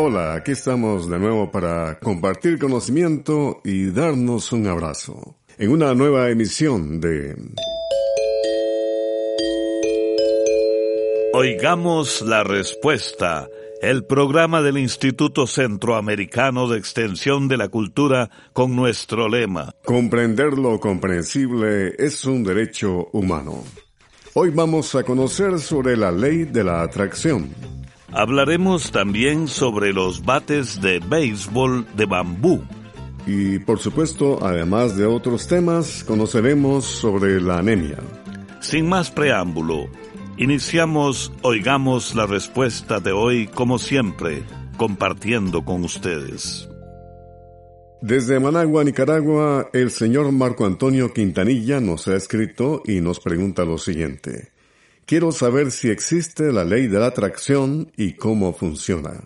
Hola, aquí estamos de nuevo para compartir conocimiento y darnos un abrazo. En una nueva emisión de Oigamos la respuesta, el programa del Instituto Centroamericano de Extensión de la Cultura con nuestro lema. Comprender lo comprensible es un derecho humano. Hoy vamos a conocer sobre la ley de la atracción. Hablaremos también sobre los bates de béisbol de bambú. Y por supuesto, además de otros temas, conoceremos sobre la anemia. Sin más preámbulo, iniciamos Oigamos la respuesta de hoy como siempre, compartiendo con ustedes. Desde Managua, Nicaragua, el señor Marco Antonio Quintanilla nos ha escrito y nos pregunta lo siguiente. Quiero saber si existe la ley de la atracción y cómo funciona.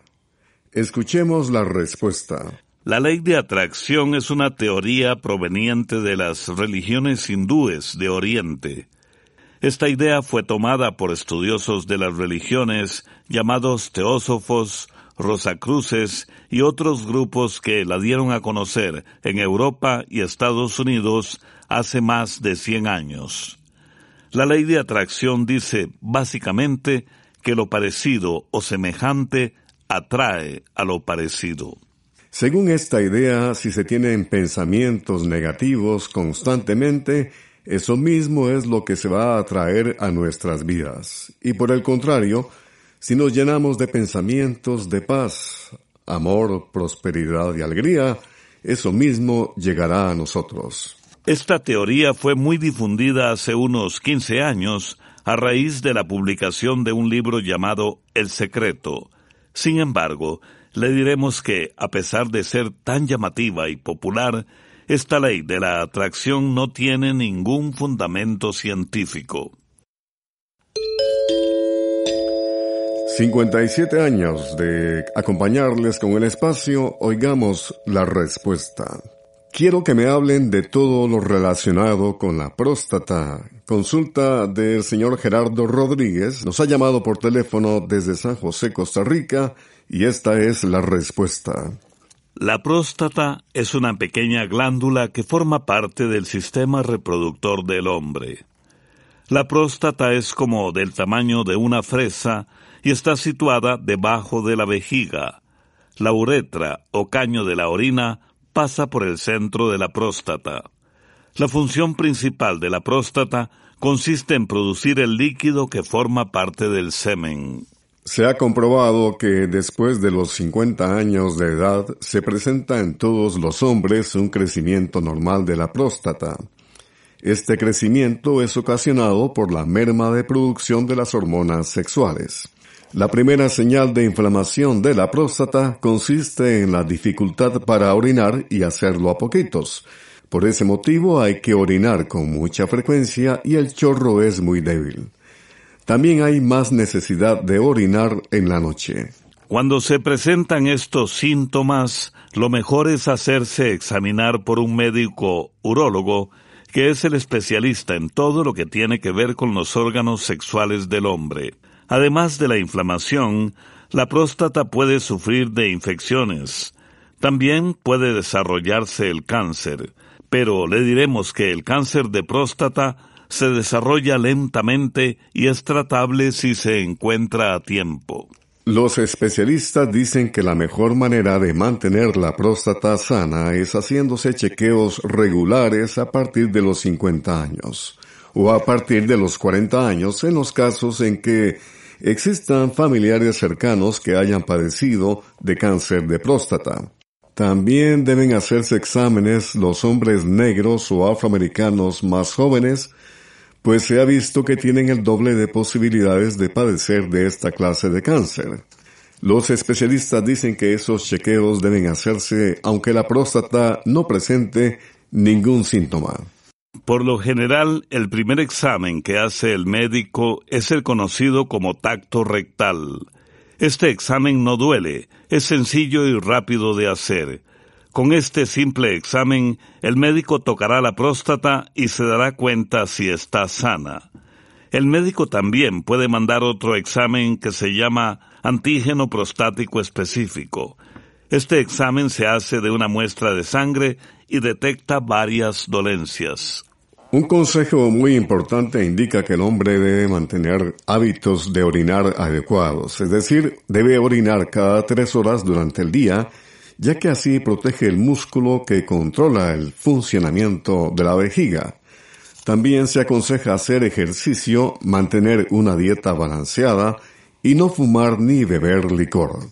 Escuchemos la respuesta. La ley de atracción es una teoría proveniente de las religiones hindúes de Oriente. Esta idea fue tomada por estudiosos de las religiones llamados teósofos, rosacruces y otros grupos que la dieron a conocer en Europa y Estados Unidos hace más de 100 años. La ley de atracción dice básicamente que lo parecido o semejante atrae a lo parecido. Según esta idea, si se tienen pensamientos negativos constantemente, eso mismo es lo que se va a atraer a nuestras vidas. Y por el contrario, si nos llenamos de pensamientos de paz, amor, prosperidad y alegría, eso mismo llegará a nosotros. Esta teoría fue muy difundida hace unos 15 años a raíz de la publicación de un libro llamado El Secreto. Sin embargo, le diremos que, a pesar de ser tan llamativa y popular, esta ley de la atracción no tiene ningún fundamento científico. 57 años de acompañarles con el espacio, oigamos la respuesta. Quiero que me hablen de todo lo relacionado con la próstata. Consulta del señor Gerardo Rodríguez. Nos ha llamado por teléfono desde San José, Costa Rica, y esta es la respuesta. La próstata es una pequeña glándula que forma parte del sistema reproductor del hombre. La próstata es como del tamaño de una fresa y está situada debajo de la vejiga. La uretra o caño de la orina pasa por el centro de la próstata. La función principal de la próstata consiste en producir el líquido que forma parte del semen. Se ha comprobado que después de los 50 años de edad se presenta en todos los hombres un crecimiento normal de la próstata. Este crecimiento es ocasionado por la merma de producción de las hormonas sexuales. La primera señal de inflamación de la próstata consiste en la dificultad para orinar y hacerlo a poquitos. Por ese motivo hay que orinar con mucha frecuencia y el chorro es muy débil. También hay más necesidad de orinar en la noche. Cuando se presentan estos síntomas, lo mejor es hacerse examinar por un médico urólogo, que es el especialista en todo lo que tiene que ver con los órganos sexuales del hombre. Además de la inflamación, la próstata puede sufrir de infecciones. También puede desarrollarse el cáncer, pero le diremos que el cáncer de próstata se desarrolla lentamente y es tratable si se encuentra a tiempo. Los especialistas dicen que la mejor manera de mantener la próstata sana es haciéndose chequeos regulares a partir de los 50 años o a partir de los 40 años en los casos en que existan familiares cercanos que hayan padecido de cáncer de próstata. También deben hacerse exámenes los hombres negros o afroamericanos más jóvenes, pues se ha visto que tienen el doble de posibilidades de padecer de esta clase de cáncer. Los especialistas dicen que esos chequeos deben hacerse aunque la próstata no presente ningún síntoma. Por lo general, el primer examen que hace el médico es el conocido como tacto rectal. Este examen no duele, es sencillo y rápido de hacer. Con este simple examen, el médico tocará la próstata y se dará cuenta si está sana. El médico también puede mandar otro examen que se llama antígeno prostático específico. Este examen se hace de una muestra de sangre y detecta varias dolencias. Un consejo muy importante indica que el hombre debe mantener hábitos de orinar adecuados, es decir, debe orinar cada tres horas durante el día, ya que así protege el músculo que controla el funcionamiento de la vejiga. También se aconseja hacer ejercicio, mantener una dieta balanceada y no fumar ni beber licor.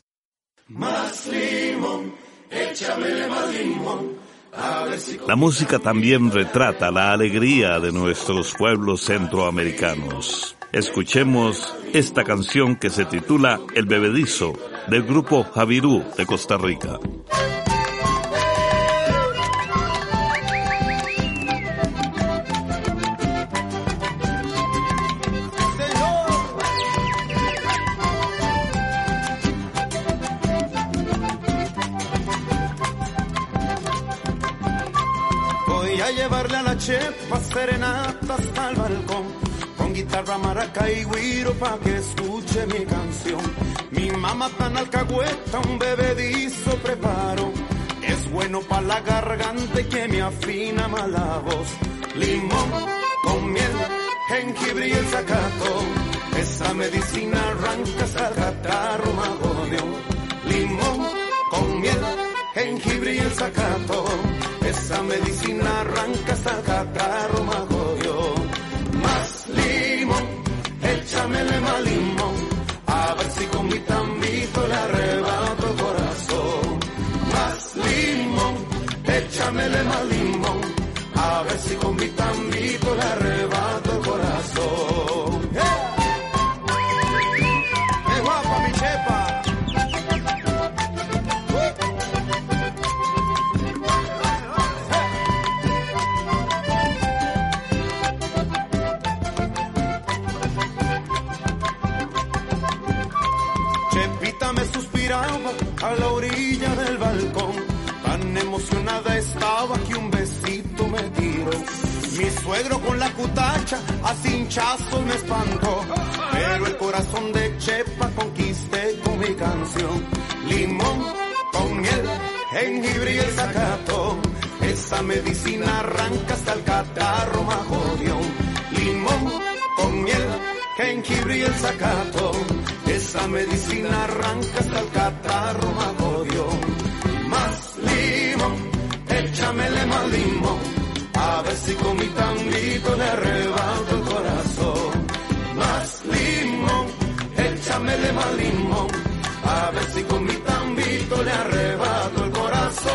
La música también retrata la alegría de nuestros pueblos centroamericanos. Escuchemos esta canción que se titula El Bebedizo del grupo Javirú de Costa Rica. La chepa serenata hasta el balcón. Con guitarra, maraca y guiro pa' que escuche mi canción. Mi mamá tan alcahueta, un bebedizo preparo. Es bueno pa' la garganta y que me afina más la voz. Limón con miel, jengibre y el zacato. Esa medicina arranca hasta catarro. Limón con miel, jengibre y el zacato. Esa medicina arranca hasta catarro magoyo. Más limón, échamele más limón. A ver si con mi tambito le arrebato el corazón. Más limón, échamele más limón. A ver si con majodión. Más limón, échamele más limón. A ver si con mi tanguito le arrebato el corazón. Más limón, échamele más limón. A ver si con mi tambito le arrebato el corazón.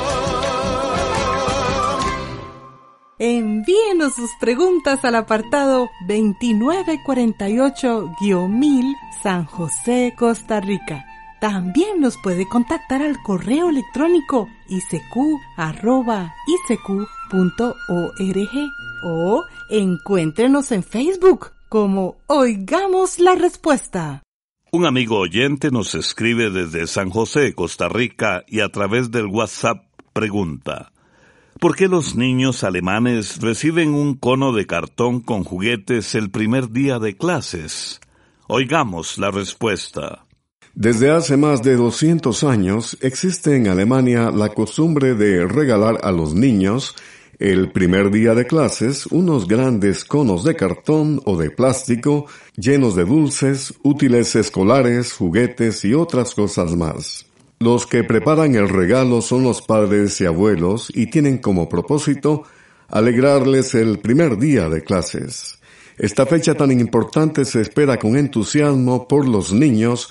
Envíenos sus preguntas al apartado 2948-1000 San José, Costa Rica. También nos puede contactar al correo electrónico isq.isq.org o encuéntrenos en Facebook como Oigamos la Respuesta. Un amigo oyente nos escribe desde San José, Costa Rica, y a través del WhatsApp pregunta, ¿por qué los niños alemanes reciben un cono de cartón con juguetes el primer día de clases? Oigamos la respuesta. Desde hace más de 200 años existe en Alemania la costumbre de regalar a los niños el primer día de clases unos grandes conos de cartón o de plástico llenos de dulces, útiles escolares, juguetes y otras cosas más. Los que preparan el regalo son los padres y abuelos y tienen como propósito alegrarles el primer día de clases. Esta fecha tan importante se espera con entusiasmo por los niños,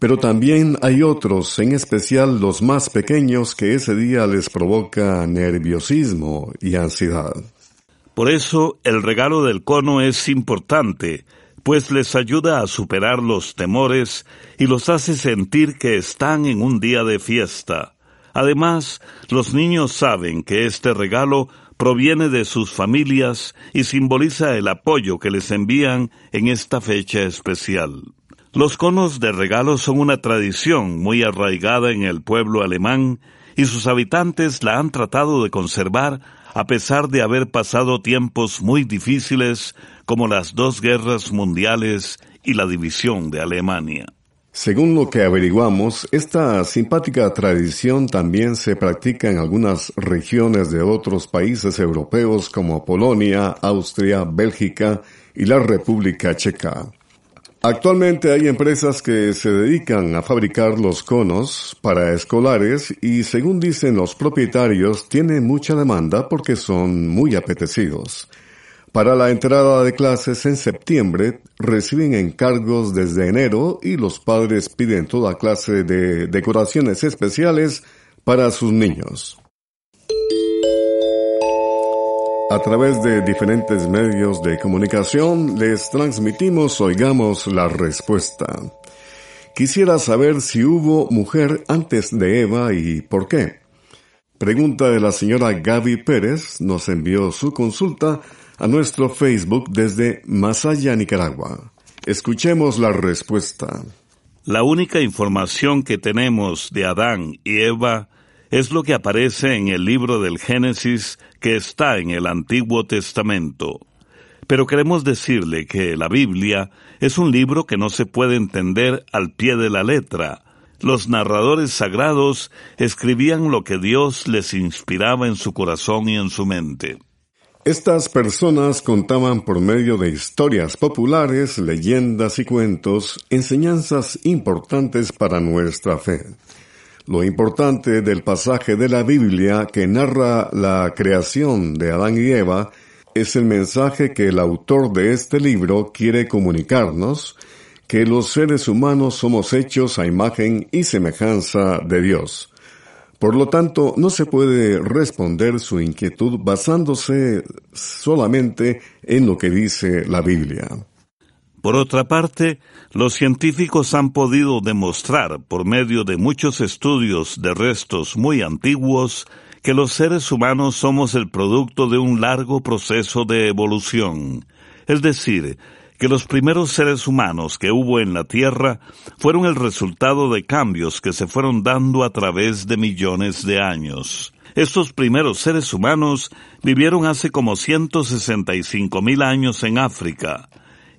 pero también hay otros, en especial los más pequeños, que ese día les provoca nerviosismo y ansiedad. Por eso el regalo del cono es importante, pues les ayuda a superar los temores y los hace sentir que están en un día de fiesta. Además, los niños saben que este regalo proviene de sus familias y simboliza el apoyo que les envían en esta fecha especial. Los conos de regalo son una tradición muy arraigada en el pueblo alemán y sus habitantes la han tratado de conservar a pesar de haber pasado tiempos muy difíciles como las dos guerras mundiales y la división de Alemania. Según lo que averiguamos, esta simpática tradición también se practica en algunas regiones de otros países europeos como Polonia, Austria, Bélgica y la República Checa. Actualmente hay empresas que se dedican a fabricar los conos para escolares y según dicen los propietarios tiene mucha demanda porque son muy apetecidos. Para la entrada de clases en septiembre reciben encargos desde enero y los padres piden toda clase de decoraciones especiales para sus niños. A través de diferentes medios de comunicación les transmitimos Oigamos la Respuesta. Quisiera saber si hubo mujer antes de Eva y por qué. Pregunta de la señora Gaby Pérez nos envió su consulta a nuestro Facebook desde Masaya, Nicaragua. Escuchemos la respuesta. La única información que tenemos de Adán y Eva es lo que aparece en el libro del Génesis que está en el Antiguo Testamento. Pero queremos decirle que la Biblia es un libro que no se puede entender al pie de la letra. Los narradores sagrados escribían lo que Dios les inspiraba en su corazón y en su mente. Estas personas contaban por medio de historias populares, leyendas y cuentos enseñanzas importantes para nuestra fe. Lo importante del pasaje de la Biblia que narra la creación de Adán y Eva es el mensaje que el autor de este libro quiere comunicarnos, que los seres humanos somos hechos a imagen y semejanza de Dios. Por lo tanto, no se puede responder su inquietud basándose solamente en lo que dice la Biblia. Por otra parte, los científicos han podido demostrar, por medio de muchos estudios de restos muy antiguos, que los seres humanos somos el producto de un largo proceso de evolución. Es decir, que los primeros seres humanos que hubo en la Tierra fueron el resultado de cambios que se fueron dando a través de millones de años. Estos primeros seres humanos vivieron hace como 165 mil años en África.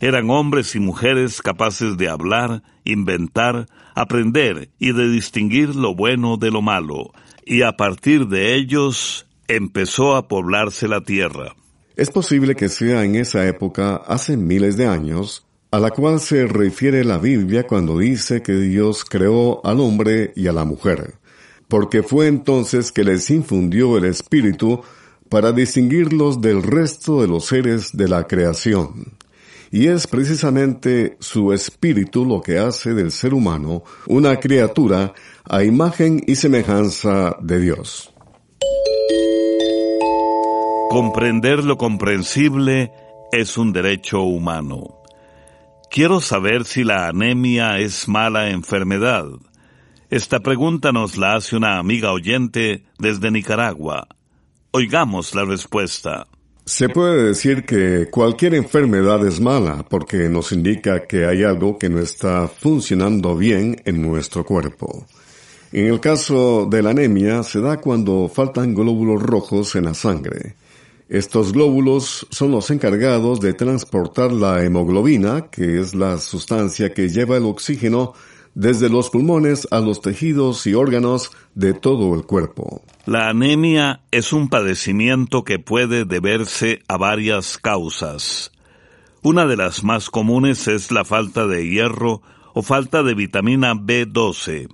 Eran hombres y mujeres capaces de hablar, inventar, aprender y de distinguir lo bueno de lo malo, y a partir de ellos empezó a poblarse la tierra. Es posible que sea en esa época, hace miles de años, a la cual se refiere la Biblia cuando dice que Dios creó al hombre y a la mujer, porque fue entonces que les infundió el Espíritu para distinguirlos del resto de los seres de la creación. Y es precisamente su espíritu lo que hace del ser humano una criatura a imagen y semejanza de Dios. Comprender lo comprensible es un derecho humano. Quiero saber si la anemia es mala enfermedad. Esta pregunta nos la hace una amiga oyente desde Nicaragua. Oigamos la respuesta. Se puede decir que cualquier enfermedad es mala porque nos indica que hay algo que no está funcionando bien en nuestro cuerpo. En el caso de la anemia se da cuando faltan glóbulos rojos en la sangre. Estos glóbulos son los encargados de transportar la hemoglobina, que es la sustancia que lleva el oxígeno desde los pulmones a los tejidos y órganos de todo el cuerpo. La anemia es un padecimiento que puede deberse a varias causas. Una de las más comunes es la falta de hierro o falta de vitamina B12.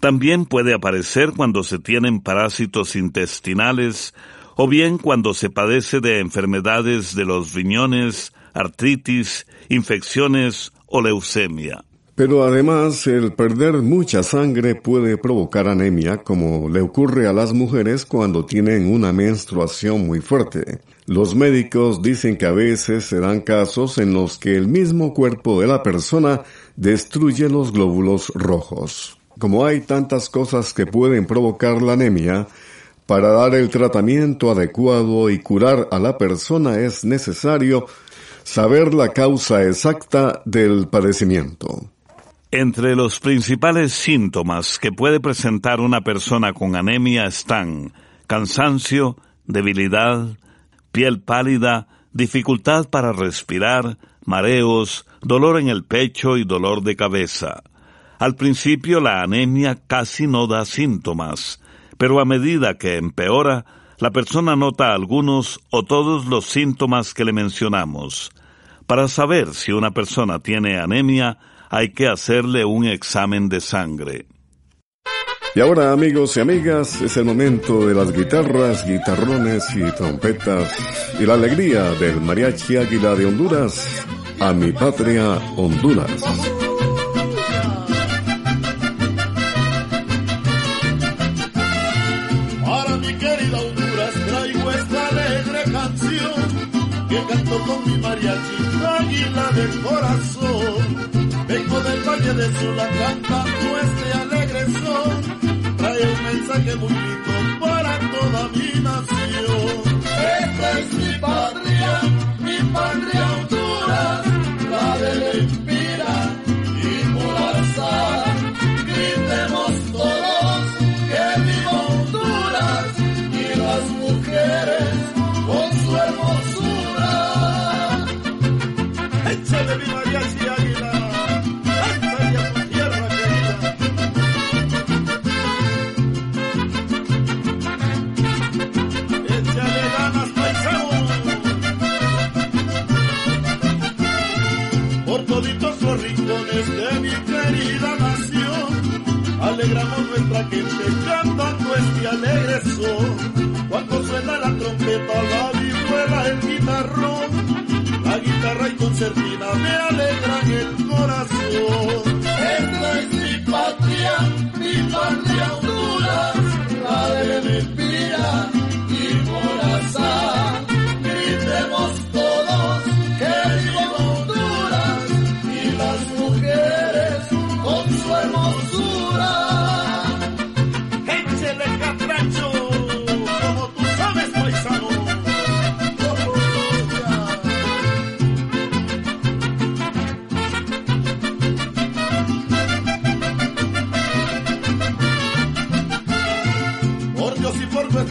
También puede aparecer cuando se tienen parásitos intestinales o bien cuando se padece de enfermedades de los riñones, artritis, infecciones o leucemia. Pero además, el perder mucha sangre puede provocar anemia, como le ocurre a las mujeres cuando tienen una menstruación muy fuerte. Los médicos dicen que a veces se dan casos en los que el mismo cuerpo de la persona destruye los glóbulos rojos. Como hay tantas cosas que pueden provocar la anemia, para dar el tratamiento adecuado y curar a la persona es necesario saber la causa exacta del padecimiento. Entre los principales síntomas que puede presentar una persona con anemia están cansancio, debilidad, piel pálida, dificultad para respirar, mareos, dolor en el pecho y dolor de cabeza. Al principio la anemia casi no da síntomas, pero a medida que empeora, la persona nota algunos o todos los síntomas que le mencionamos. Para saber si una persona tiene anemia, hay que hacerle un examen de sangre. Y ahora amigos y amigas, es el momento de las guitarras, guitarrones y trompetas y la alegría del mariachi águila de Honduras a mi patria Honduras. Para mi querida Honduras traigo esta alegre canción que canto con mi mariachi águila del corazón. Valle de Sula cantando este alegre son. Trae un mensaje muy lindo para toda mi nación. Esta es mi patria, mi patria Honduras, la de Lempira y Morazán. Nuestra gente cantando este alegre son. Cuando suena la trompeta, la vihuela, el guitarrón, la guitarra y concertina me alegran el corazón. Esta es mi patria, mi patria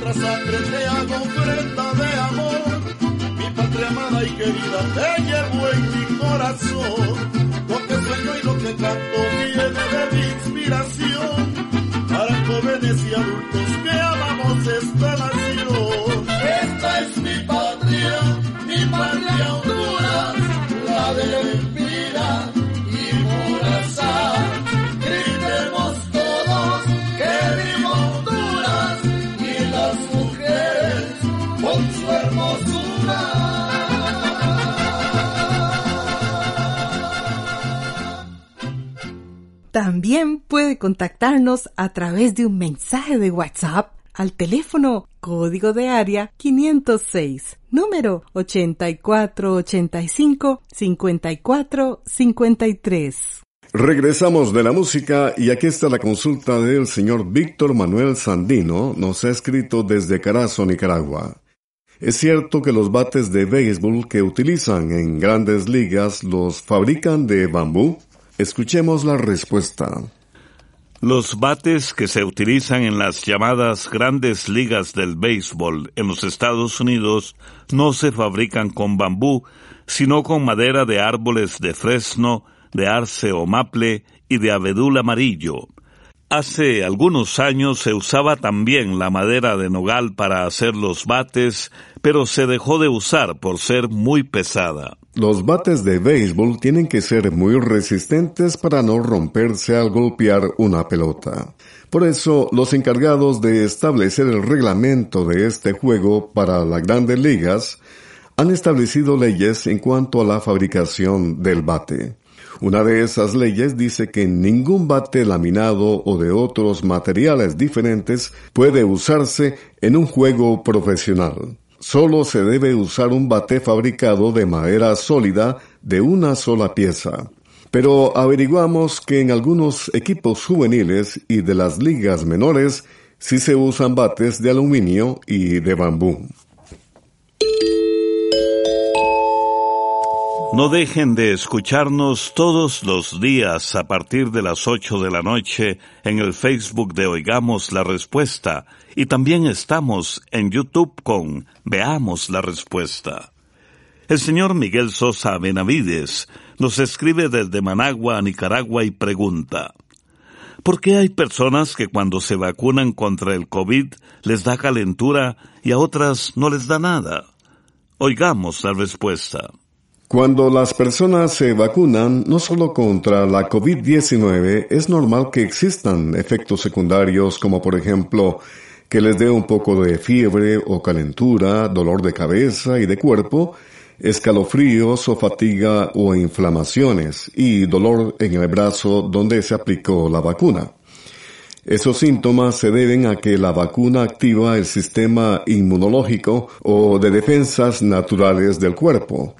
nuestra sangre te hago ofrenda de amor. Mi patria amada y querida te llevo en mi corazón. Lo que sueño y lo que canto viene de mi inspiración. Para jóvenes y adultos que amamos esta nación. También puede contactarnos a través de un mensaje de WhatsApp al teléfono código de área 506, número 8485-5453. Regresamos de la música y aquí está la consulta del señor Víctor Manuel Sandino, nos ha escrito desde Carazo, Nicaragua. ¿Es cierto que los bates de béisbol que utilizan en grandes ligas los fabrican de bambú? Escuchemos la respuesta. Los bates que se utilizan en las llamadas grandes ligas del béisbol en los Estados Unidos no se fabrican con bambú, sino con madera de árboles de fresno, de arce o maple y de abedul amarillo. Hace algunos años se usaba también la madera de nogal para hacer los bates, pero se dejó de usar por ser muy pesada. Los bates de béisbol tienen que ser muy resistentes para no romperse al golpear una pelota. Por eso, los encargados de establecer el reglamento de este juego para las grandes ligas han establecido leyes en cuanto a la fabricación del bate. Una de esas leyes dice que ningún bate laminado o de otros materiales diferentes puede usarse en un juego profesional. Solo se debe usar un bate fabricado de madera sólida de una sola pieza. Pero averiguamos que en algunos equipos juveniles y de las ligas menores sí se usan bates de aluminio y de bambú. No dejen de escucharnos todos los días a partir de las 8 de la noche en el Facebook de Oigamos la Respuesta y también estamos en YouTube con Veamos la Respuesta. El señor Miguel Sosa Benavides nos escribe desde Managua, Nicaragua y pregunta, ¿por qué hay personas que cuando se vacunan contra el COVID les da calentura y a otras no les da nada? Oigamos la respuesta. Cuando las personas se vacunan no solo contra la COVID-19, es normal que existan efectos secundarios como por ejemplo que les dé un poco de fiebre o calentura, dolor de cabeza y de cuerpo, escalofríos o fatiga o inflamaciones y dolor en el brazo donde se aplicó la vacuna. Esos síntomas se deben a que la vacuna activa el sistema inmunológico o de defensas naturales del cuerpo.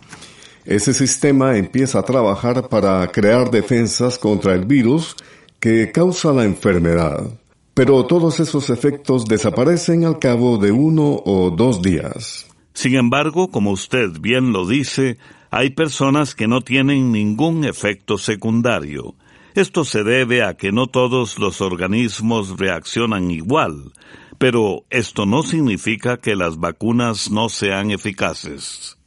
Ese sistema empieza a trabajar para crear defensas contra el virus que causa la enfermedad. Pero todos esos efectos desaparecen al cabo de uno o dos días. Sin embargo, como usted bien lo dice, hay personas que no tienen ningún efecto secundario. Esto se debe a que no todos los organismos reaccionan igual, pero esto no significa que las vacunas no sean eficaces.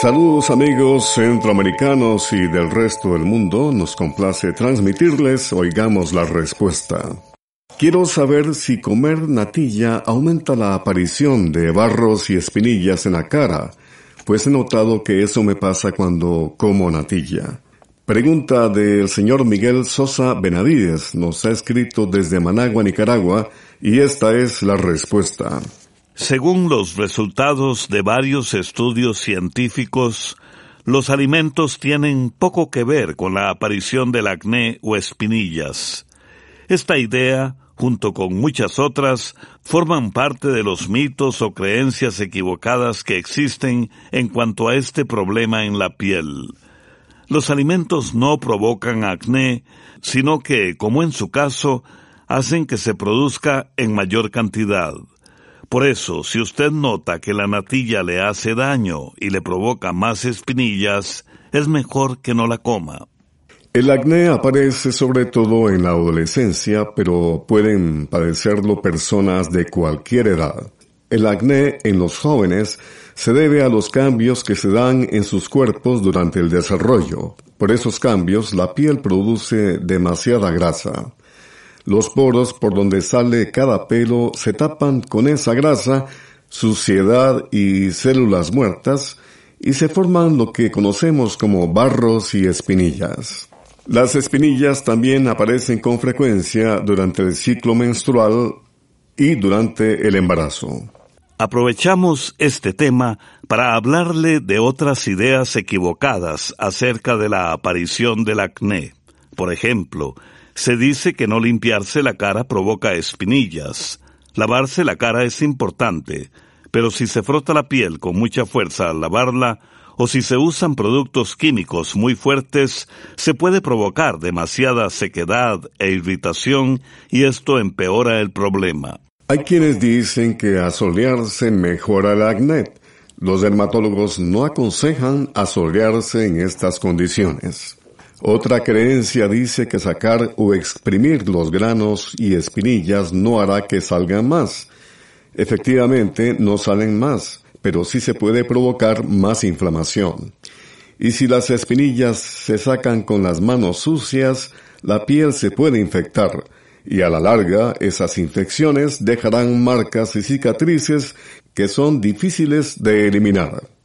Saludos amigos centroamericanos y del resto del mundo, nos complace transmitirles, oigamos la respuesta. Quiero saber si comer natilla aumenta la aparición de barros y espinillas en la cara, pues he notado que eso me pasa cuando como natilla. Pregunta del señor Miguel Sosa Benavides, nos ha escrito desde Managua, Nicaragua, y esta es la respuesta. Según los resultados de varios estudios científicos, los alimentos tienen poco que ver con la aparición del acné o espinillas. Esta idea, junto con muchas otras, forman parte de los mitos o creencias equivocadas que existen en cuanto a este problema en la piel. Los alimentos no provocan acné, sino que, como en su caso, hacen que se produzca en mayor cantidad. Por eso, si usted nota que la natilla le hace daño y le provoca más espinillas, es mejor que no la coma. El acné aparece sobre todo en la adolescencia, pero pueden padecerlo personas de cualquier edad. El acné en los jóvenes se debe a los cambios que se dan en sus cuerpos durante el desarrollo. Por esos cambios, la piel produce demasiada grasa. Los poros por donde sale cada pelo se tapan con esa grasa, suciedad y células muertas, y se forman lo que conocemos como barros y espinillas. Las espinillas también aparecen con frecuencia durante el ciclo menstrual y durante el embarazo. Aprovechamos este tema para hablarle de otras ideas equivocadas acerca de la aparición del acné. Por ejemplo, se dice que no limpiarse la cara provoca espinillas. Lavarse la cara es importante, pero si se frota la piel con mucha fuerza al lavarla, o si se usan productos químicos muy fuertes, se puede provocar demasiada sequedad e irritación y esto empeora el problema. Hay quienes dicen que asolearse mejora el acné. Los dermatólogos no aconsejan asolearse en estas condiciones. Otra creencia dice que sacar o exprimir los granos y espinillas no hará que salgan más. Efectivamente, no salen más, pero sí se puede provocar más inflamación. Y si las espinillas se sacan con las manos sucias, la piel se puede infectar, y a la larga esas infecciones dejarán marcas y cicatrices que son difíciles de eliminar.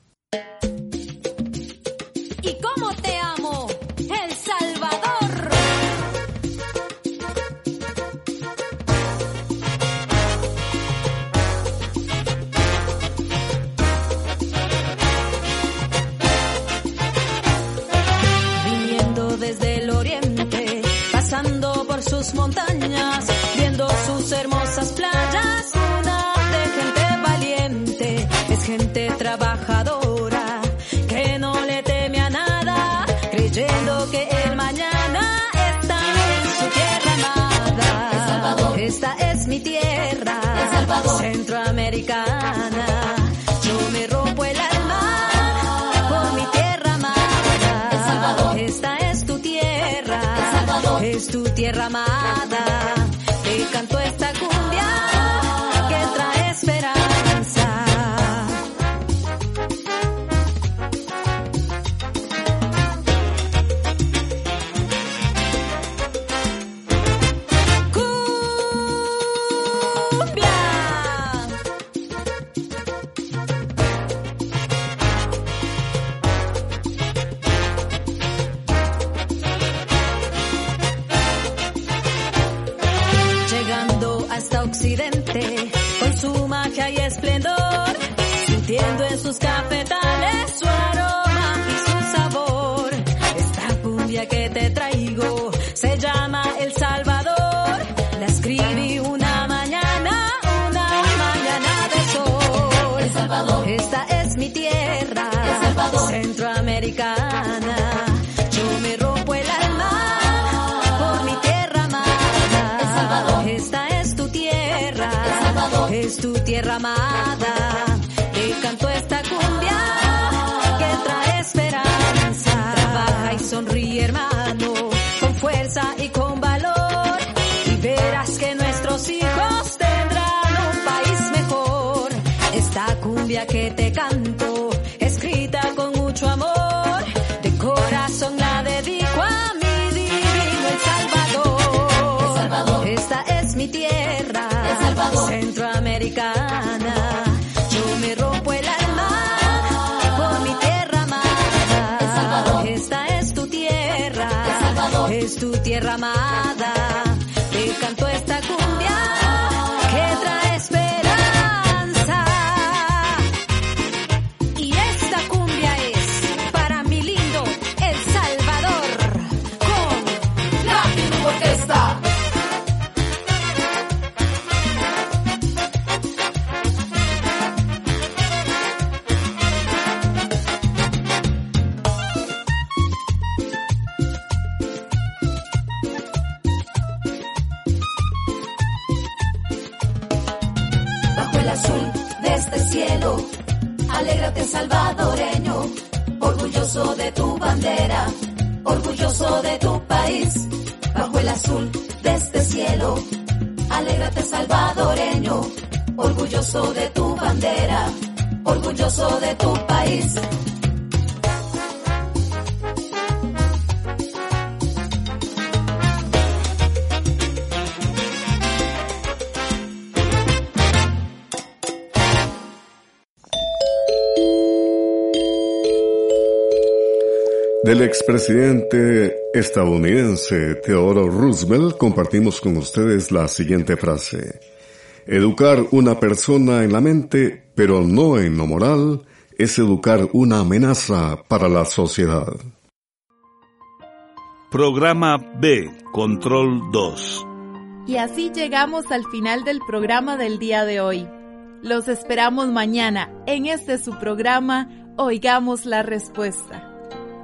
Es tu tierra amada. Te canto esta cumbia que trae esperanza. Trabaja y sonríe, hermano, con fuerza y con valor. Y verás que nuestros hijos tendrán un país mejor. Esta cumbia que te canto, escrita con mucho amor, de corazón la dedico a mi divino El Salvador. Esta es mi tierra, centroamericana. Yo me rompo el alma por mi tierra amada. Esta es tu tierra, es tu tierra amada. Del expresidente estadounidense Theodore Roosevelt compartimos con ustedes la siguiente frase. Educar una persona en la mente, pero no en lo moral, es educar una amenaza para la sociedad. Programa B, Control 2. Y así llegamos al final del programa del día de hoy. Los esperamos mañana en este su programa Oigamos la Respuesta.